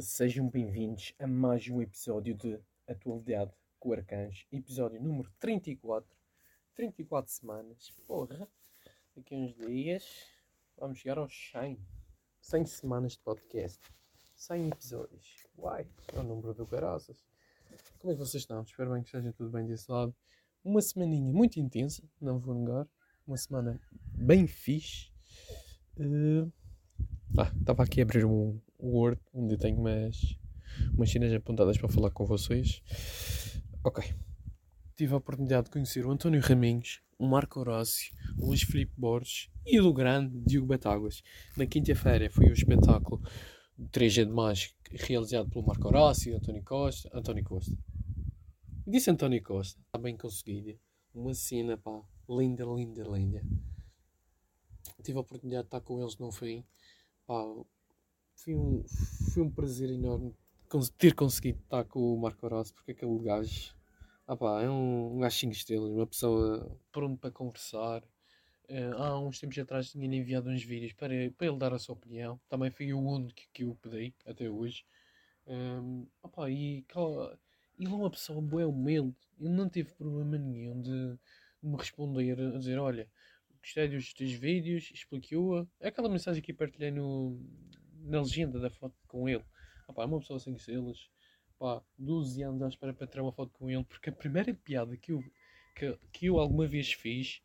sejam bem-vindos a mais um episódio de Atualidade com Arcanjo, episódio número 34. 34 semanas, porra. Daqui a uns dias vamos chegar aos 100. 100 semanas de podcast, 100 episódios. Uai, é o número do caraças. Como é que vocês estão? Espero bem que esteja tudo bem desse lado. Uma semaninha muito intensa, não vou negar. Uma semana bem fixe. Uh... Ah, estava aqui a abrir um Word onde eu tenho umas, umas cenas apontadas para falar com vocês. Ok. Tive a oportunidade de conhecer o António Raminhos, o Marco Horácio, o Luís Filipe Borges e o grande Diogo Batáguas. Na quinta-feira foi o espetáculo 3G de Mais realizado pelo Marco Horácio, António Costa. António Costa. Disse António Costa. Está bem conseguido. Uma cena, pá. Linda, linda, linda. Tive a oportunidade de estar com eles no fim. Pá, foi um, foi um prazer enorme ter conseguido estar com o Marco Horácio, porque aquele gajo ah pá, é um, um gajo 5 estrelas, uma pessoa pronto para conversar. Uh, há uns tempos atrás tinha-lhe enviado uns vídeos para, para ele dar a sua opinião. Também foi o único que, que eu pedi até hoje. Um, opa, e ele é uma pessoa boa humilde. Ele não teve problema nenhum de, de me responder, a dizer: Olha, gostei dos teus vídeos, expliquei-o. É aquela mensagem que partilhei no, na legenda da foto com ele. Opa, é uma pessoa sem estrelas. Pá, 12 anos à espera para tirar uma foto com ele, porque a primeira piada que eu, que, que eu alguma vez fiz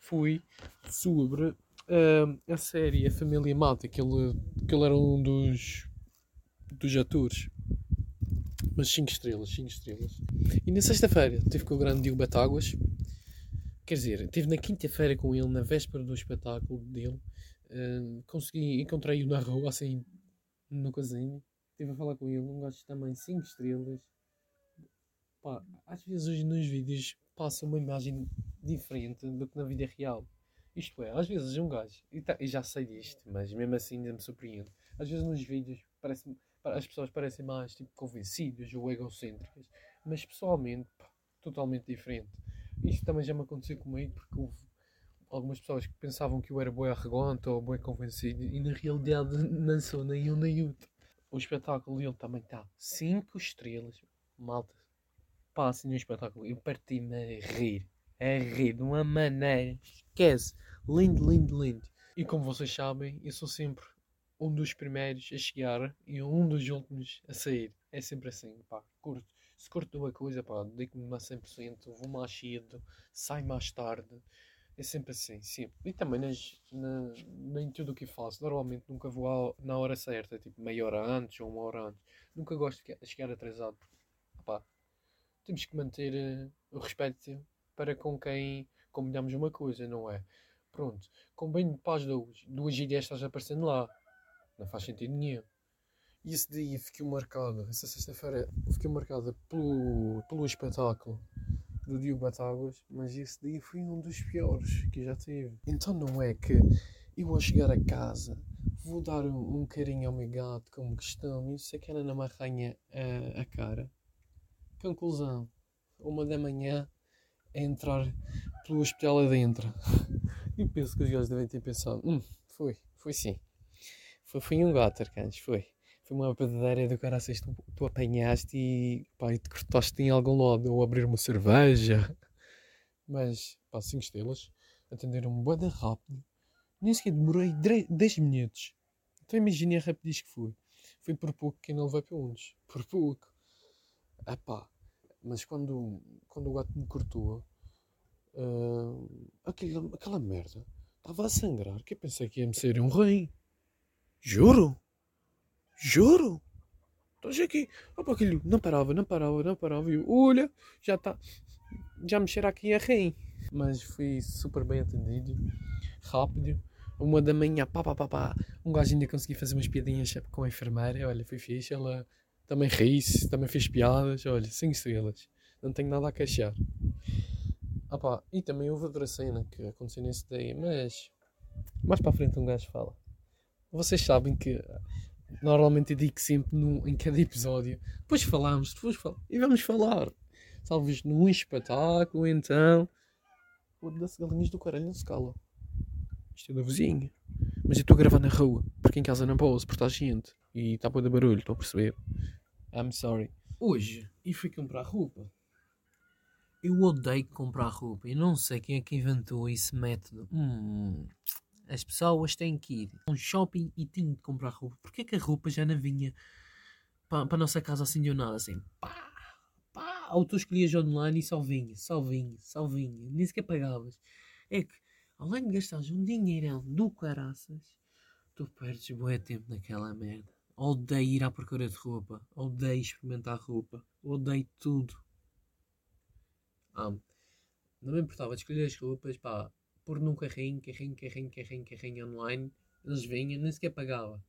foi sobre uh, a série A Família Mata, que ele, que ele era um dos, dos atores. Mas 5 estrelas, 5 estrelas. E na sexta-feira tive com o grande Diogo Batáguas. Quer dizer, estive na quinta-feira com ele, na véspera do espetáculo dele. Consegui, encontrei-o na rua, assim, no casinho. Estive a falar com ele, um gajo também 5 estrelas. Pá, às vezes nos vídeos passa uma imagem diferente do que na vida real. Isto é, às vezes um gajo, e, tá, e já sei disto, mas mesmo assim ainda me surpreende. Às vezes nos vídeos parece, as pessoas parecem mais tipo, convencidas ou egocêntricas, mas pessoalmente, pá, totalmente diferente. Isto também já me aconteceu comigo porque houve algumas pessoas que pensavam que eu era boi arrogante ou boi convencido e na realidade não sou nem um nem outro. O espetáculo dele também está 5 estrelas. Malta, passem no espetáculo. Eu parti-me a rir a rir de uma maneira. Esquece. Lindo, lindo, lindo. E como vocês sabem, eu sou sempre um dos primeiros a chegar e um dos últimos a sair. É sempre assim, pá, curto. Se curto uma coisa, pá, dedico-me a 100%, vou mais cedo, saio mais tarde. É sempre assim, sempre. E também nas, na, em tudo o que faço. Normalmente nunca vou ao, na hora certa, tipo meia hora antes ou uma hora antes. Nunca gosto de chegar atrasado. Porque, pá, temos que manter uh, o respeito para com quem combinamos uma coisa, não é? Pronto, combino para as duas. Duas ideias estás aparecendo lá. Não faz sentido nenhum. E esse dia fiquei marcado, essa sexta-feira fiquei marcada pelo, pelo espetáculo do Diogo Batáguas, mas esse dia foi um dos piores que já tive. Então não é que eu vou chegar a casa, vou dar um, um carinho ao meu gato como questão, e isso é que ela não me arranha a, a cara. Conclusão, uma da manhã a entrar pelo hospital adentro. E penso que os gajos devem ter pensado: hum, foi, foi sim. Foi, foi um gato, arcanjo, foi. Foi uma verdadeira do cara assim, tu, tu apanhaste e, pá, e te cortaste em algum lado, ou abrir uma cerveja. Mas, pá, 5 estrelas, atenderam-me bem rápido. Nem sequer demorei 10 minutos. Então imagine a rapidez que foi. Foi por pouco que não levei para onde. Por pouco. Ah pá, mas quando, quando o gato me cortou, uh, aquela, aquela merda estava a sangrar. Que eu pensei que ia-me sair um rei. Juro? Juro? Estás aqui. Opa, aquilo não parava, não parava, não parava. E eu, olha, já está. Já me cheira aqui a rei. Mas fui super bem atendido, rápido. Uma da manhã, pá, pá, pá, pá. Um gajo ainda consegui fazer umas piadinhas com a enfermeira. Olha, foi fixe. Ela também ri-se, também fez piadas. Olha, 5 estrelas. Não tenho nada a queixar. Ah pá, e também houve outra cena que aconteceu nesse dia, mas mais para frente um gajo fala. Vocês sabem que normalmente eu digo sempre no, em cada episódio. Depois falamos, depois falamos. E vamos falar. Talvez num espetáculo, então. O das galinhas do caralho não se cala. Isto é da vizinha. Mas eu estou a gravar na rua, porque em casa não posso, porque está gente. E está dar barulho, estou a perceber. I'm sorry. Hoje, e fui comprar roupa. Eu odeio comprar roupa. e não sei quem é que inventou esse método. Hum, as pessoas têm que ir a um shopping e têm de comprar roupa. Porquê que a roupa já não vinha para, para a nossa casa assim de nada? Assim, pá, pá. Ou tu escolhias online e só vinha, só vinha, só vinha. Nem sequer pagavas. É que, além de gastares um dinheirão do caraças, tu perdes bué tempo naquela merda. Odeio ir à procura de roupa. Odeio experimentar roupa. Odeio tudo. Ah, não me importava de escolher as roupas, pá, pôr num carrinho, carrinho, carrinho, carrinho, carrinho online. Eles vinham, nem sequer pagava.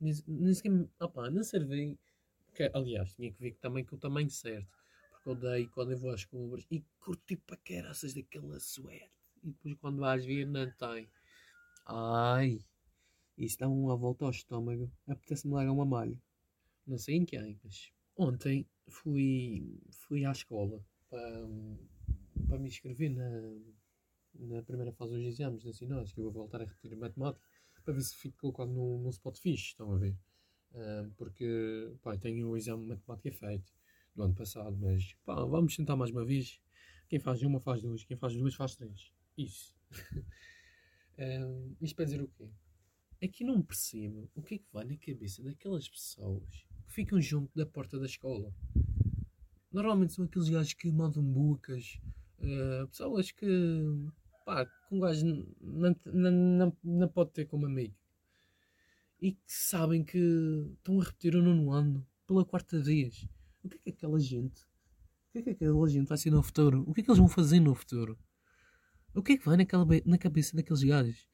Nem, nem sequer, opá, não servi. Que, aliás, tinha que ver também com o tamanho certo. Porque odeio quando eu vou às compras e curti para caraças daquela suéte. E depois quando vais ver, não tem. Ai, isso dá uma volta ao estômago. Apetece-me largar uma malha. Não sei em quem, mas ontem fui, fui à escola para, para me inscrever na, na primeira fase dos exames nacionais, que eu vou voltar a repetir matemática, para ver se fico colocado num, num spot fixe, estão a ver? Uh, porque pá, tenho o exame de matemática feito do ano passado, mas pá, vamos tentar mais uma vez. Quem faz uma faz duas, quem faz duas faz três. Isso. uh, isto para dizer o quê? É que não percebo o que é que vai na cabeça daquelas pessoas que ficam junto da porta da escola. Normalmente são aqueles gajos que mandam bucas, uh, pessoas que pá, que um gajo não, não, não, não pode ter como amigo e que sabem que estão a repetir o nono ano pela quarta vez. O que é que aquela gente, o que é que aquela gente vai ser no futuro? O que é que eles vão fazer no futuro? O que é que vai naquela, na cabeça daqueles gajos?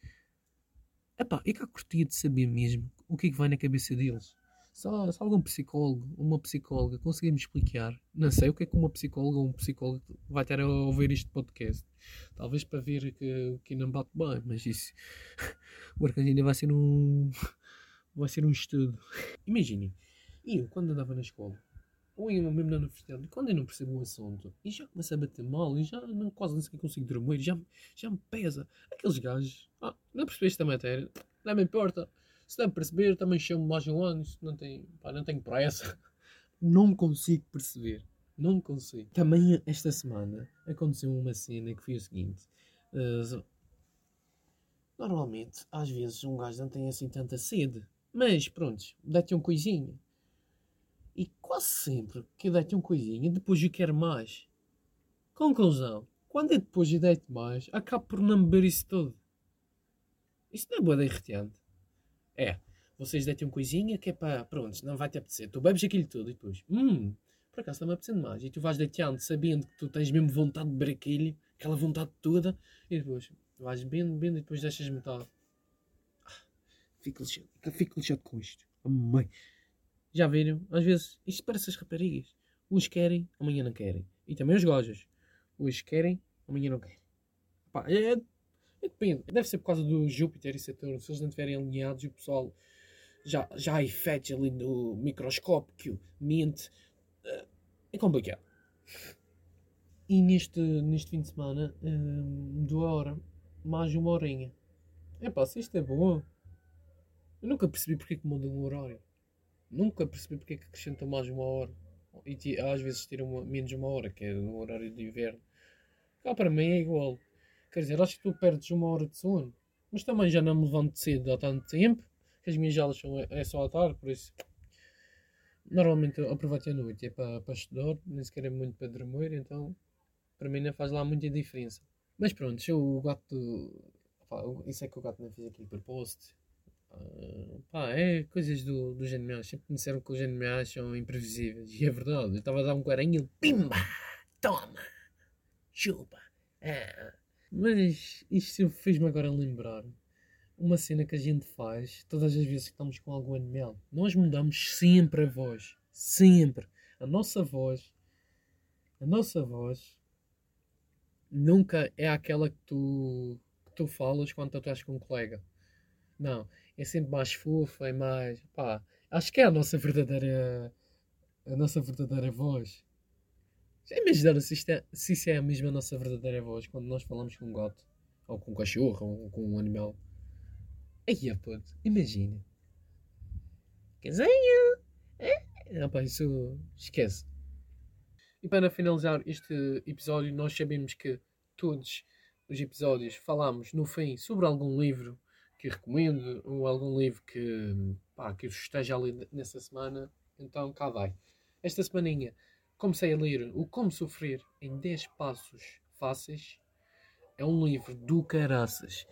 Epá, é que eu curtia de saber mesmo o que é que vai na cabeça deles. Só, só algum psicólogo, uma psicóloga conseguir me explicar. Não sei o que é que uma psicóloga ou um psicólogo vai ter a ouvir este podcast. Talvez para ver que, que não bate bem, mas isso. o arcanjo ainda vai ser um. vai ser um estudo. Imaginem, eu quando andava na escola, ou eu mesmo na universidade, quando eu não percebo um assunto e já começa a bater mal e já não, quase nem sequer consigo dormir, já, já me pesa. Aqueles gajos, ah, não percebeste a matéria, não me importa se dá perceber, também chamo mais um ano, não, tem, pá, não tenho pressa. Não consigo perceber. Não consigo. Também esta semana aconteceu uma cena que foi o seguinte. Uh, normalmente, às vezes, um gajo não tem assim tanta sede. Mas, pronto, dá-te um coisinho. E quase sempre que eu dei-te um coisinho, depois eu quero mais. Conclusão. Quando é depois eu dei-te mais, acabo por não beber isso tudo. Isso não é boa irritante. É, vocês deitem um coisinha que é para, pronto, não vai te apetecer. Tu bebes aquilo tudo e depois, hum, por acaso está-me apetecendo mais. E tu vais deitando sabendo que tu tens mesmo vontade de beber aquilo, aquela vontade toda, e depois vais bebendo, bebendo e depois deixas metade. Ah, fico lixado, fico lixado com isto. Mãe. Já viram? Às vezes, isto parece as raparigas. Uns querem, amanhã não querem. E também os gojos. Uns querem, amanhã não querem. Pá, é, Depende. Deve ser por causa do Júpiter e Saturno. Se eles não estiverem alinhados, o pessoal já, já há efeitos ali no microscópio, mente. Uh, é complicado. E neste, neste fim de semana hum, a hora. Mais uma horinha. É pá, se isto é bom. Eu nunca percebi porque é que mudam um horário. Nunca percebi porque é que acrescentam mais uma hora. E às vezes tiram menos uma hora, que é no horário de inverno. Cá para mim é igual. Quer dizer, acho que tu perdes uma hora de sono. Mas também já não me levanto cedo há tanto tempo. Que as minhas aulas são, é só à tarde, por isso. Normalmente eu aproveito a noite. É para, para estudar, nem sequer é muito para dormir. Então, para mim não faz lá muita diferença. Mas pronto, se o gato. Pá, isso é que o gato não fez aqui por post. Uh, pá, é coisas do, dos animais. Sempre me disseram que os animais são imprevisíveis. E é verdade. Eu estava a dar um carinho e ele. Pimba! Toma! Chupa! Ah. Mas isto fez-me agora lembrar uma cena que a gente faz todas as vezes que estamos com algum animal. Nós mudamos sempre a voz. Sempre. A nossa voz. A nossa voz nunca é aquela que tu, que tu falas quando estás com um colega. Não. É sempre mais fofa, é mais. Pá, acho que é a nossa verdadeira. A nossa verdadeira voz. Já imaginaram se, é, se isso é a mesma nossa verdadeira voz quando nós falamos com um gato? Ou com um cachorro, ou com um animal? Aí, puto, imagina. casinha. É? Rapaz, isso esquece. E para finalizar este episódio, nós sabemos que todos os episódios falamos no fim sobre algum livro que recomendo ou algum livro que, pá, que esteja ali nessa semana. Então cá vai. Esta semaninha comecei a ler O Como Sofrer em 10 Passos Fáceis. É um livro do caraças.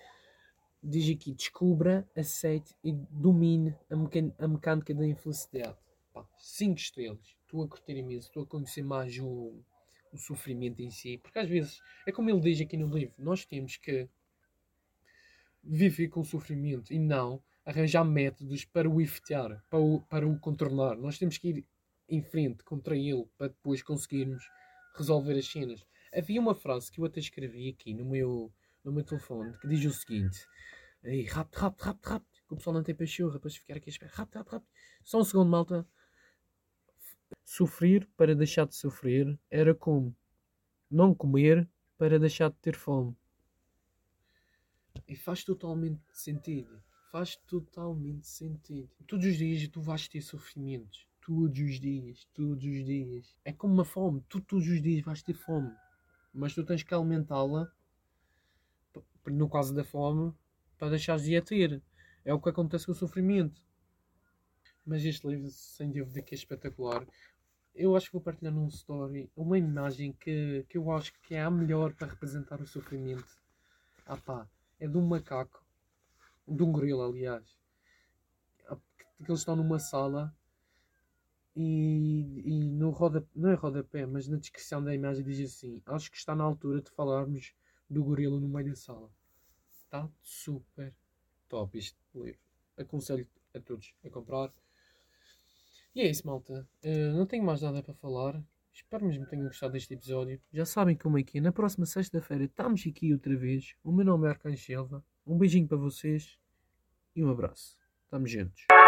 Diz aqui: descubra, aceite e domine a, a mecânica da infelicidade. 5 estrelas. Estou a curtir imenso, estou a conhecer mais o, o sofrimento em si. Porque às vezes, é como ele diz aqui no livro, nós temos que viver com o sofrimento e não arranjar métodos para o efetuar, para o, para o contornar. Nós temos que ir em frente contra ele para depois conseguirmos resolver as cenas. Havia uma frase que eu até escrevi aqui no meu, no meu telefone que diz o seguinte: rápido, rápido, rápido, rápido, que o pessoal não tem pachorra para ficar aqui a esperar. Rápido, rápido, rápido. Só um segundo, malta. Sofrer para deixar de sofrer era como não comer para deixar de ter fome. E faz totalmente sentido. Faz totalmente sentido. Todos os dias tu vais ter sofrimentos. Todos os dias, todos os dias. É como uma fome. Tu todos os dias vais ter fome. Mas tu tens que alimentá-la, no caso da fome, para deixares de a ter. É o que acontece com o sofrimento. Mas este livro, sem dúvida, que é espetacular. Eu acho que vou partilhar num story uma imagem que, que eu acho que é a melhor para representar o sofrimento. Ah pá, é de um macaco, de um gorila, aliás. Que eles estão numa sala e, e no roda, não é rodapé, mas na descrição da imagem diz assim: Acho que está na altura de falarmos do gorila no meio da sala. Está super top este livro. Aconselho a todos a comprar. E é isso, malta. Uh, não tenho mais nada para falar. Espero mesmo que tenham gostado deste episódio. Já sabem como é que é. Na próxima sexta-feira estamos aqui outra vez. O meu nome é Arcanjo Silva. Um beijinho para vocês e um abraço. Estamos juntos.